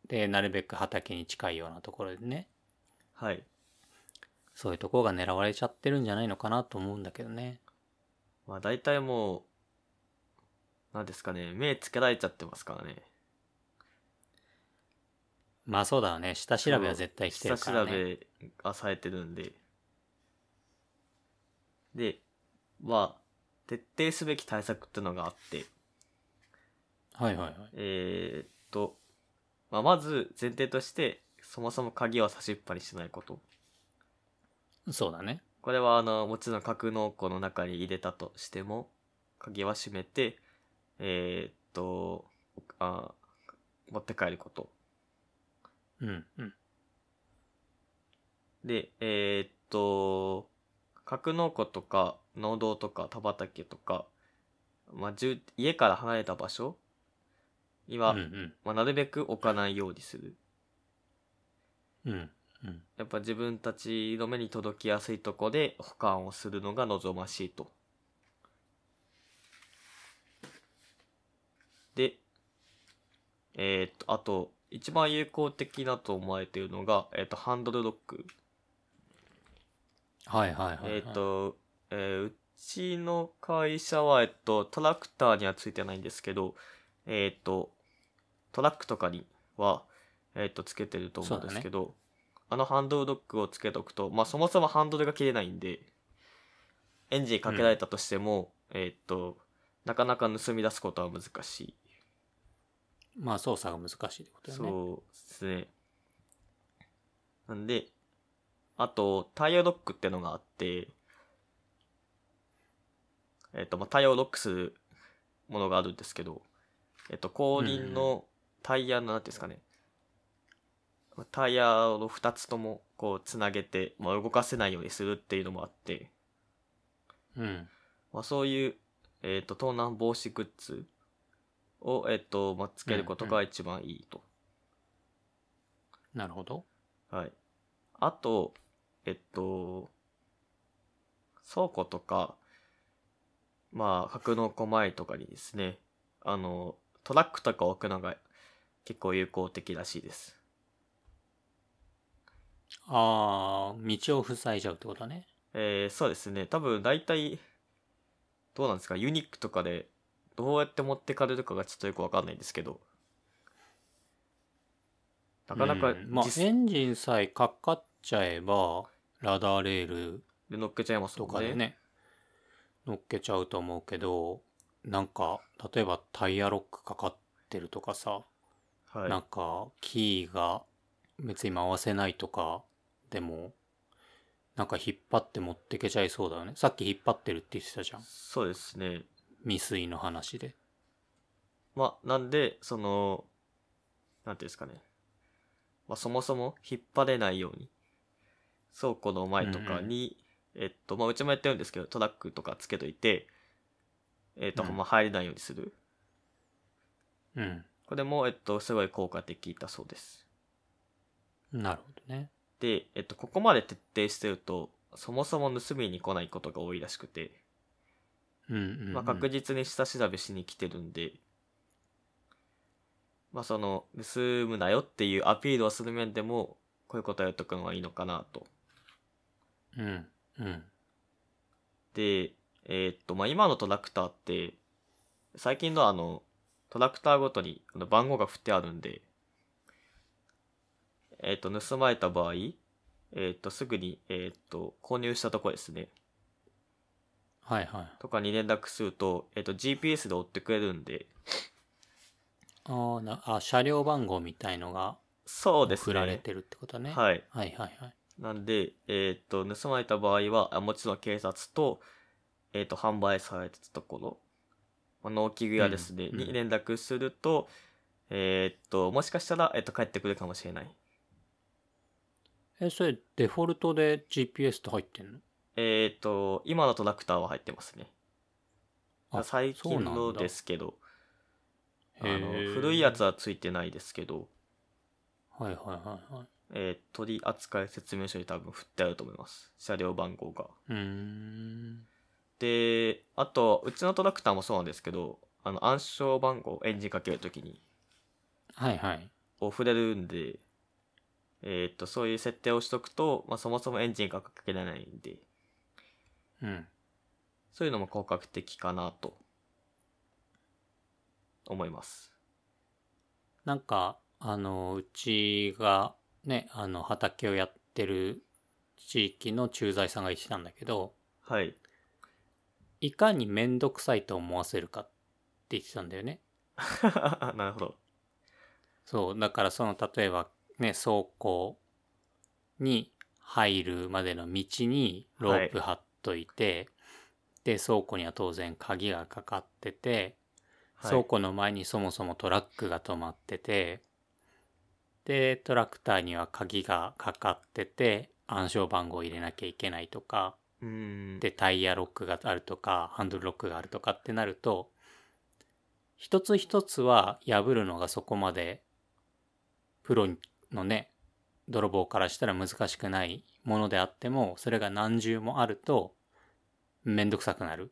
でなるべく畑に近いようなところでね。はい。そういうとこが狙われちゃってるんじゃないのかなと思うんだけどね。まあ大体もう、なんですかね、目つけられちゃってますからね。まあそうだよね。下調べは絶対してるからね。下調べがされてるんで。で、まあ、徹底すべき対策ってのがあって、はいはいはい。えーっと、まあ、まず前提として、そもそも鍵は差しっぱにしないこと。そうだね。これはあの、もちろん格納庫の中に入れたとしても、鍵は閉めて、えーっと、あ持って帰ること。うんうん。で、えーっと、格納庫とか農道とか田畑とか、まあ、住家から離れた場所には、うんうん。まあ、なるべく置かないようにする。うんうん。やっぱ自分たちの目に届きやすいとこで保管をするのが望ましいと。で、えーっと、あと、一番有効的だと思われているのが、えーっと、ハンドルロック。はいはいはい、はい。えっ、と、えーうちの会社は、えっと、トラクターにはついてないんですけど、えっ、と、トラックとかには、えっ、と、つけてると思うんですけど、あのハンドルロックをつけとくと、まあ、そもそもハンドルが切れないんで、エンジンかけられたとしても、えっ、と、なかなか盗み出すことは難しい。まあ操作が難しいってことだよね。そうですね。なんで、あと、タイヤロックってのがあって、えっ、と、まあ、タイヤをロックするものがあるんですけど、えっ、と、後輪のタイヤの、なんていうんですかね、まあタイヤを2つともこうつなげて、まあ、動かせないようにするっていうのもあって、うん。まあ、そういう、えっ、と、盗難防止グッズを、えっ、と、まあ、つけることが一番いいと。なるほど。はい。あと、えっと、倉庫とか、まあ、格納庫前とかにですね、あの、トラックとか置くのが結構有効的らしいです。ああ、道を塞いじゃうってことね。えー、そうですね。多分大体、どうなんですか？ユニックとかでどうやって持ってかれるかがちょっとよくわかんないんですけど。なかなかうんまあ実エンジンさえかかっちゃえば、ラダーレールで乗っけちゃいますと。かでね、乗っけちゃうと思うけど、なんか、例えばタイヤロックかかってるとかさ、はい。なんか、キーが別に回せないとか、でも、なんか引っ張って持ってけちゃいそうだよね。さっき引っ張ってるって言ってたじゃん。そうですね。未遂の話で。まあ、なんで、その、なんていうんですかね。まあ、そもそも引っ張れないように、倉庫の前とかに、えっと、まあ、うちもやってるんですけど、トラックとかつけといて、えっと、うんまあ、入れないようにする。うん。これも、えっと、すごい効果的だそうです。なるほどね。で、えっと、ここまで徹底してると、そもそも盗みに来ないことが多いらしくて、うんうん、うん。まあ、確実に下調べしに来てるんで、まあ、その、盗むなよっていうアピールをする面でも、こういうことをやっとくのはいいのかなと。うん。うん。で、えーっと、まあ、今のトラクターって、最近のあの、トラクターごとにあの番号が振ってあるんで、えーっと、盗まれた場合、えーっと、すぐに、えーっと、購入したとこですね。はいはい。とかに連絡すると、えーっと、GPS で追ってくれるんで、ああ、な、あ、車両番号みたいのがそうですね。送られてるってことね。い。はい。はいはいはい。なんで、えーっと、盗まれた場合は、あもちろん警察と、えーっと、販売されてたところ、まあ、農機具屋ですね、うんうんに連絡すると、えーっと、もしかしたら、えーっと、帰ってくるかもしれない。え、それデフォルトで GPS って入ってんの？えーっと、今のトラクターは入ってますね。あ最近のですけど、あの古いやつはついてないですけど、はいはいはいはい。えー取扱説明書に多分振ってあると思います。車両番号が。うーん。で、あと、うちのトラクターもそうなんですけど、あの、暗証番号、エンジンかけるときに、はいはい。を触れるんで、えっ、と、そういう設定をしとくと、まあ、そもそもエンジンがかけられないんで、うん。そういうのも効果的かなと思います。なんか、あの、うちがね、あの、畑をやってる地域の駐在さんが言ってたんだけど、はい。いかにめんどくさいと思わせるかって言ってたんだよね。なるほど。そう、だからその、例えばね、倉庫に入るまでの道にロープ張っといて、で、倉庫には当然鍵がかかってて、はい倉庫の前にそもそもトラックが止まってて、で、トラクターには鍵がかかってて、暗証番号を入れなきゃいけないとか。で、タイヤロックがあるとか、ハンドルロックがあるとかってなると、一つ一つは破るのがそこまで、プロのね、泥棒からしたら難しくないものであっても、それが何重もあると、めんどくさくなる。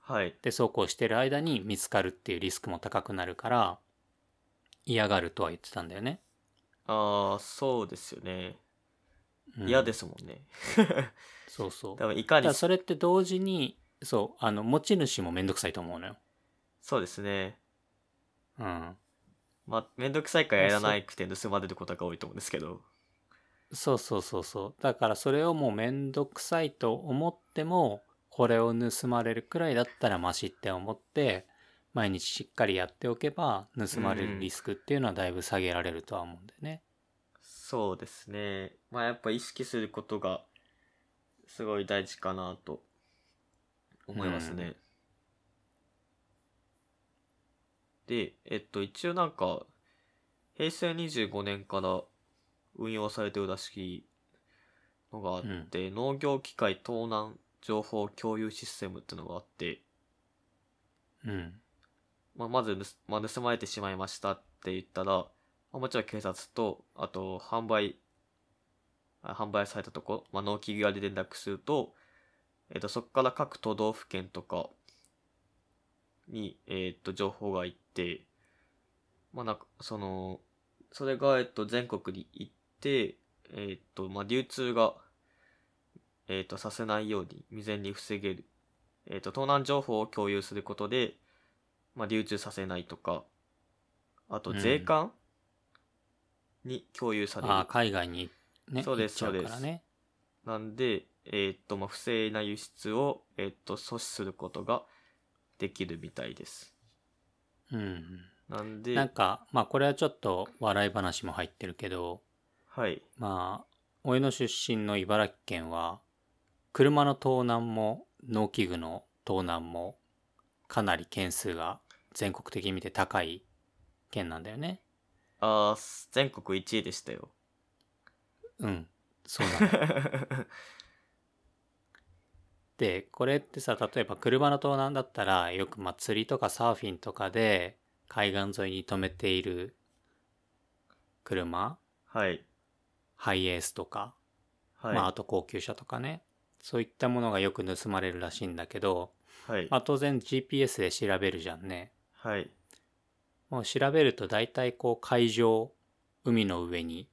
はい。で、そうこうしてる間に見つかるっていうリスクも高くなるから、嫌がるとは言ってたんだよね。ああ、そうですよね。うん嫌ですもんね。そうそう。多分いかにそれって同時に、そう、あの、持ち主もめんどくさいと思うのよ。そうですね。うん。まあ、めんどくさいからやらなくて盗まれることが多いと思うんですけど。そうそうそうそう。だからそれをもうめんどくさいと思っても、これを盗まれるくらいだったらマシって思って、毎日しっかりやっておけば、盗まれるリスクっていうのはだいぶ下げられるとは思うんだよね。そうですね。まあやっぱ意識することがすごい大事かなと思いますね。で、えっと一応なんか平成25年から運用されてるらしいのがあって、農業機械盗難情報共有システムってのがあって、うん。まあ、まず盗,、まあ、盗まれてしまいましたって言ったら、まあ、もちろん警察と、あと、販売、あ販売されたとこ、まあ、納期際で連絡すると、えっ、と、そこから各都道府県とかに、えっ、と、情報が行って、まあ、なんか、その、それが、えっ、と、全国に行って、えっ、と、まあ、流通が、えっ、と、させないように未然に防げる。えっ、と、盗難情報を共有することで、まあ、流通させないとか、あとうん税関、に共有される。ああ、海外にね、そうです行っちゃうからね。なんで、えーっと、まあ、不正な輸出を、えーっと、阻止することができるみたいです。うん。なんで、なんか、まあこれはちょっと笑い話も入ってるけど、はい。まあ、俺の出身の茨城県は、車の盗難も農機具の盗難もかなり件数が全国的に見て高い県なんだよね。あー全国1位でしたよ。うん。そうなの。で、これってさ、例えば車の盗難だったら、よくまあ釣りとかサーフィンとかで海岸沿いに止めている車、はい。ハイエースとか、はい。まああと高級車とかね、そういったものがよく盗まれるらしいんだけど、はい。まあ当然 GPS で調べるじゃんね。はい。もう調べると大体こう海上、海の上に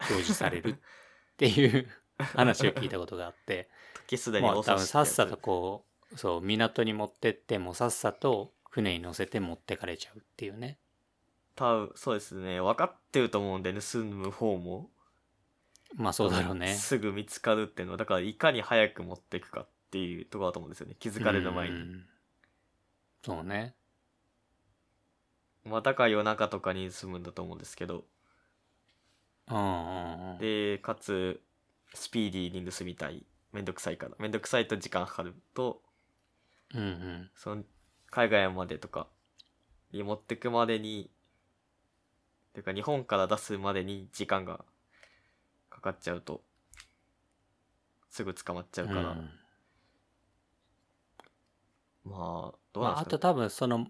表示されるっていう 話を聞いたことがあって、時すでに遅し分さっさとこう、そう、港に持ってってもさっさと船に乗せて持ってかれちゃうっていうね。多分、そうですね。分かってると思うんで、盗む方も。まあそうだろうね。すぐ見つかるっていうのは、だからいかに早く持っていくかっていうところだと思うんですよね。気づかれる前に。うんそうね。まあ、だから夜中とかに盗むんだと思うんですけど。うんうんうん。で、かつ、スピーディーに盗みたい。めんどくさいから。めんどくさいと時間かかると、うんうん。その、海外までとかに持ってくまでに、てか日本から出すまでに時間がかかっちゃうと、すぐ捕まっちゃうから、うんまあ、どうまあ、あなんですか、ねと多分その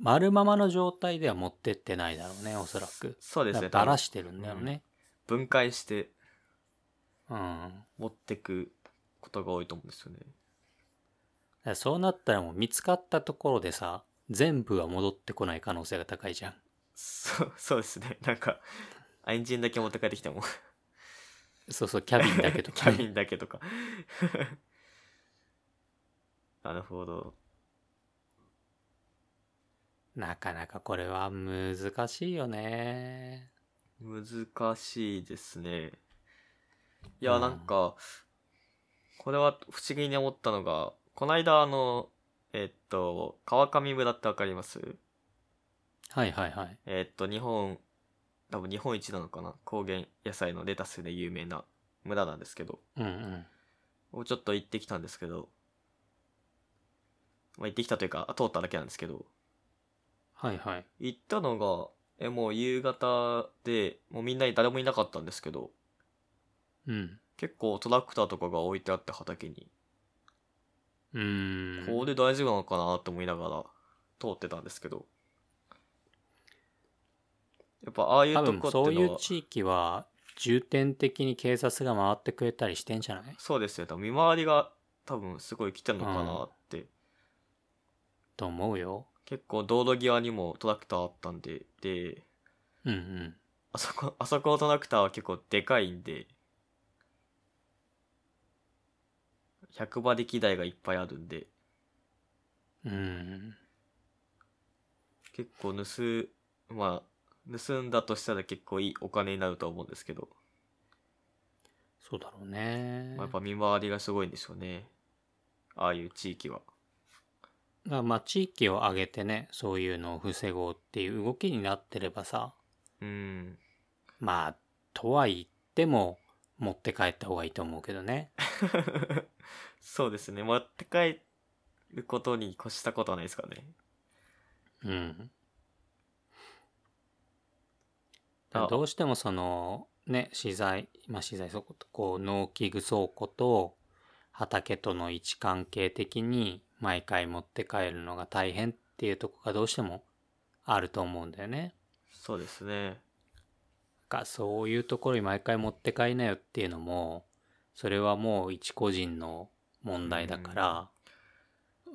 丸ままの状態では持ってってないだろうねおそらくそうですね。だからしてるんだよね分解してうん、持ってくことが多いと思うんですよね。らそうなったらもう見つかったところでさ全部は戻ってこない可能性が高いじゃん。そう、そうですね。なんか、あエンジンだけ持って帰ってきても。そうそうキャビンだけと キか、ャビンだけとか。なるほど。なかなかこれは難しいよね。難しいですねいや、うん。なんかこれは不思議に思ったのがこないだあのえっと川上村ってわかります？はいはいはい。えっと日本多分日本一なのかな？高原野菜のレタスで有名な村なんですけど。うんうん。もうちょっと行ってきたんですけど。まあ行ってきたというか通っただけなんですけど。はいはい。行ったのがえもう夕方でもうみんなに誰もいなかったんですけどうん。結構トラクターとかが置いてあって畑に、うーん。これ大丈夫なのかなと思いながら通ってたんですけど。やっぱああいう多とこって分そういのはう地域は重点的に警察が回ってくれたりしてんじゃない？そうですよ多分見回りが多分すごい来てるのかなって、と思うよ。結構道路際にもトラクターあったんで。でうんうん。あそこあそこのトラクターは結構でかいんで100馬力台がいっぱいあるんで。うん。結構盗まあ盗んだとしたら結構いいお金になると思うんですけど、そうだろうね。まあ、やっぱ見回りがすごいんでしょうね。ああいう地域は。だからまあ地域を挙げてねそういうのを防ごうっていう動きになってればさ。うん。まあとは言っても持って帰った方がいいと思うけどね そうですね。持って帰ることに越したことはないですからね。うん。あ。どうしてもそのね資材まあ資材倉庫とこう農機具倉庫と畑との位置関係的に毎回持って帰るのが大変っていうとこがどうしてもあると思うんだよね。そうですね。かそういうところに毎回持って帰んなよっていうのもそれはもう一個人の問題だから。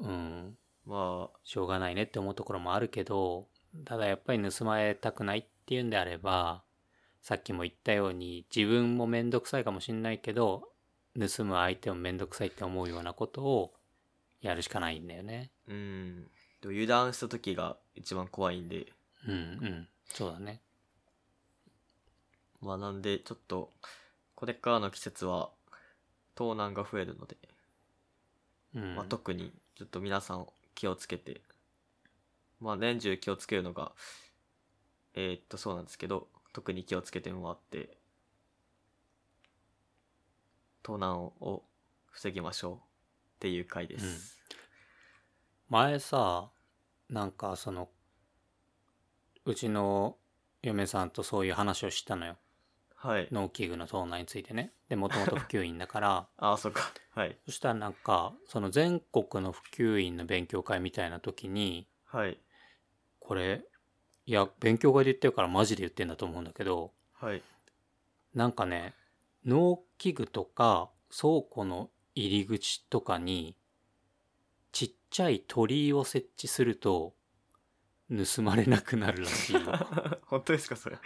うん。まあ。しょうがないねって思うところもあるけどただやっぱり盗まれたくないっていうんであればさっきも言ったように自分もめんどくさいかもしんないけど盗む相手もめんどくさいって思うようなことをやるしかないんだよね。うん。でも油断した時が一番怖いんで。うんうん。そうだね。まあなんでちょっとこれからの季節は盗難が増えるので、うん、まあ、特にちょっと皆さん気をつけて。まあ年中気をつけるのがえーっとそうなんですけど特に気をつけてもらって盗難を防ぎましょうっていう回です、前さなんかそのうちの嫁さんとそういう話をしたのよはい。農機具の盗難についてね。でもともと普及員だから。ああそっか。はい。そしたらなんかその全国の普及員の勉強会みたいな時にはい。これいや勉強会で言ってるからマジで言ってんだと思うんだけどはい。なんかね農機具とか倉庫の入り口とかにちっちゃい鳥居を設置すると盗まれなくなるらしいよ 本当ですかそれ？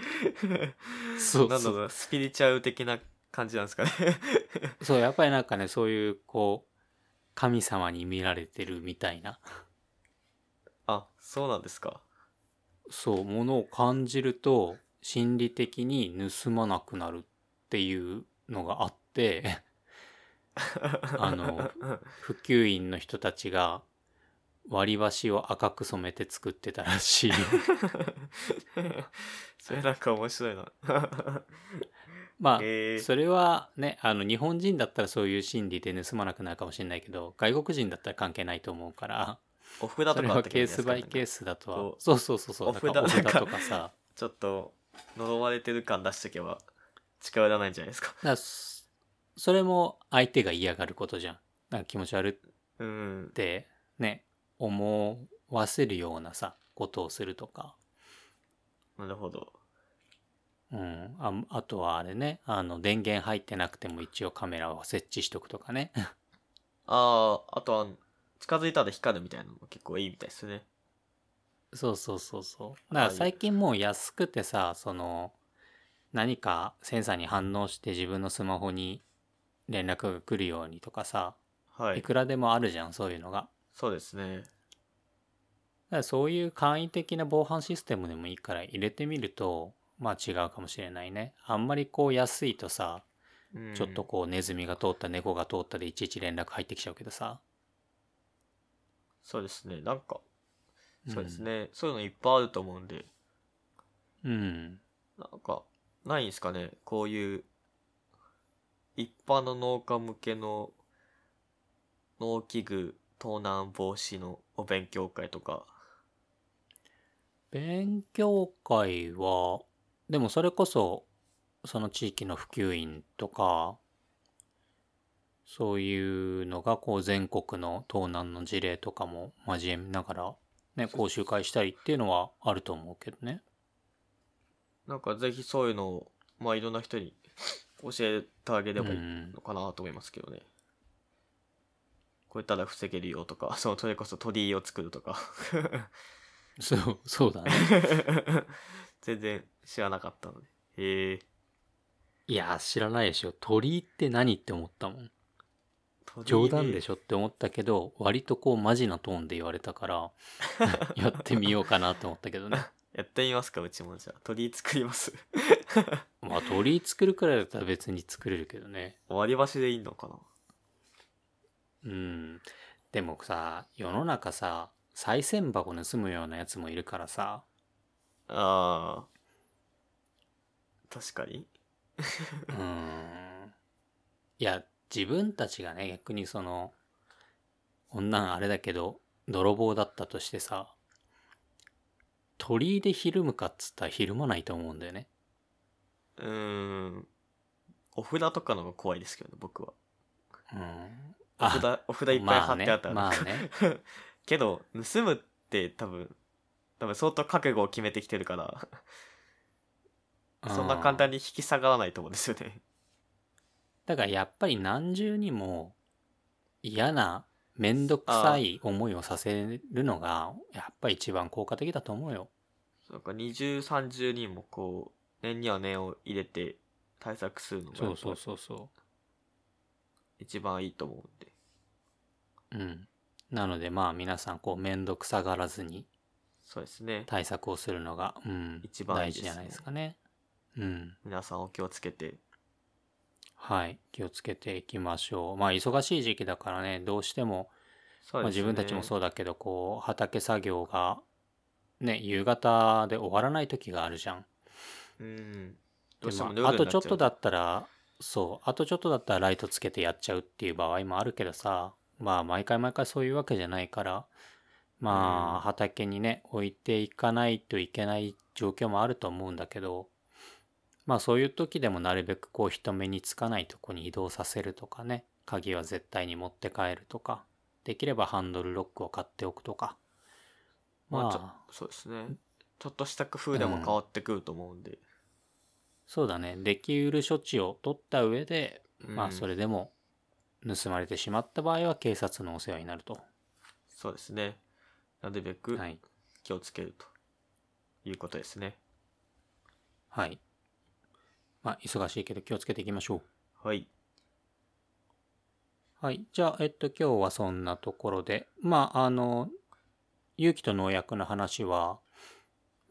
そうなんだろうスピリチュアル的な感じなんですかね？そうやっぱりなんかねそういうこう神様に見られてるみたいな。あそうなんですか？そうものを感じると心理的に盗まなくなるっていうのがあって あの普及員の人たちが割り箸を赤く染めて作ってたらしいよ。それなんか面白いな。まあ、へー。それはねあの日本人だったらそういう心理で盗まなくなるかもしれないけど外国人だったら関係ないと思うから。お札とそれはかケースバイケーススだとはそうそうそうそう。お札お札とかさ。ちょっと呪われてる感出しとけば近寄らないんじゃないですか。そそれも相手が嫌がることじゃん。なんか気持ち悪うん。ってね思わせるようなさことをするとか。なるほど。うん、ああとはあれね。あの電源入ってなくても一応カメラを設置しとくとかね。あああとは近づいたら光るみたいなのも結構いいみたいですね。そうそうそうそう。だから最近もう安くてさその何かセンサーに反応して自分のスマホに連絡が来るようにとかさ、はい。いくらでもあるじゃんそういうのが。そうですね。だからそういう簡易的な防犯システムでもいいから入れてみるとまあ違うかもしれないね。あんまりこう安いとさうん。ちょっとこうネズミが通った猫が通ったでいちいち連絡入ってきちゃうけどさ。そうですね。なんかうん。そうですね、そういうのいっぱいあると思うんで。うん。なんかないんですかね。こういう一般の農家向けの農機具盗難防止のお勉強会とか。勉強会はでもそれこそその地域の普及員とかそういうのがこう全国の盗難の事例とかも交えながらね講習会したりっていうのはあると思うけどね。なんかぜひそういうのをまあいろんな人に教えてあげればいいうんのかなと思いますけどね、こうやったら防げるよとか そのそれこそ鳥居を作るとかそうそうだね。全然知らなかったのでへえいや知らないでしょ鳥居って何って思ったもん。冗談でしょょって思ったけど割とこうマジなトーンで言われたから やってみようかなと思ったけどね。やってみますかうちもじゃあ鳥居作りますまあ鳥居作るくらいだったら別に作れるけどね。割り箸でいいのかなうん。でもさ、世の中さ、賽銭箱盗むようなやつもいるからさ、あー確かにうーん。いや、自分たちがね、逆にその、こんなんあれだけど、泥棒だったとしてさ、鳥居でひるむかっつったらひるまないと思うんだよね。うーんお札とかの方が怖いですけどね僕はうん。お札お札いっぱい貼ってあったらまあなんかね。けど盗むって多分多分相当覚悟を決めてきてるからそんな簡単に。に引き下がらないと思うんですよねだからやっぱり何重にも嫌なめんどくさい思いをさせるのがやっぱ一番効果的だと思うよ。なんか二重三重にもこう念には念を入れて対策するのがそうそうそうそ一番いいと思うんでう。うん。なのでまあ皆さんこうめんどくさがらずにそうですね対策をするのが、うん、一番いいね大事じゃないですかね。うん。皆さんお気をつけてはい。気をつけていきましょう。まあ忙しい時期だからね、どうしても、まあ、そうですね自分たちもそうだけど、こう畑作業がね、夕方で終わらない時があるじゃん。うんどうでしてもまあ、あとちょっとだっったらそう。あとちょっとだったらライトつけてやっちゃうっていう場合もあるけどさ。まあ毎回毎回そういうわけじゃないから。まうん。あ畑にね置いていかないといけない状況もあると思うんだけど。まあそういう時でもなるべくこう人目につかないとこに移動させるとかね。鍵は絶対に持って帰るとか。できればハンドルロックを買っておくとか。まあまあ。そうですね。ちょっとした工夫でも変わってくると思うんで、そうだねできうる処置を取った上でまあうんそれでも盗まれてしまった場合は警察のお世話になると。そうですねなるべくはい。気をつけるということですねはい。まあ忙しいけど気をつけていきましょう。はいはい。じゃあ、えっと今日はそんなところで、まああの、勇気と農薬の話は、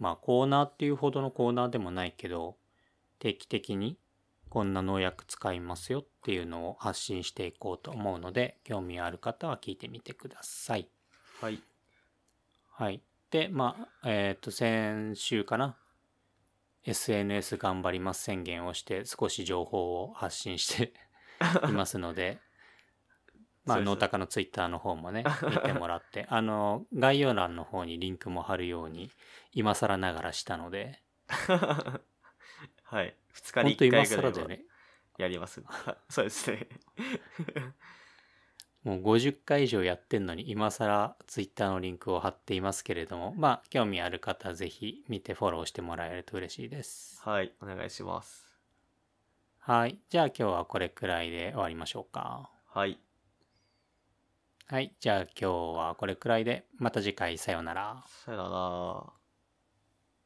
まあコーナーっていうほどのコーナーでもないけど、定期的にこんな農薬使いますよっていうのを発信していこうと思うので、興味ある方は聞いてみてください。はいはい。で、まあ、えっ、と、先週かな。SNS 頑張ります宣言をして少し情報を発信して いますので、まあ、ノータカのツイッターの方もね、見てもらって、あの、概要欄の方にリンクも貼るように、今更ながらしたので、はい2日に1ほんと今回ぐらい。やりますはそうですね もう50回以上やってんのに、今更ツイッターのリンクを貼っていますけれども、まあ、興味ある方はぜひ見てフォローしてもらえると嬉しいです。はいお願いしますはい。じゃあ今日はこれくらいで終わりましょうか。はいはい。じゃあ今日はこれくらいで、また次回さようなら。さよなら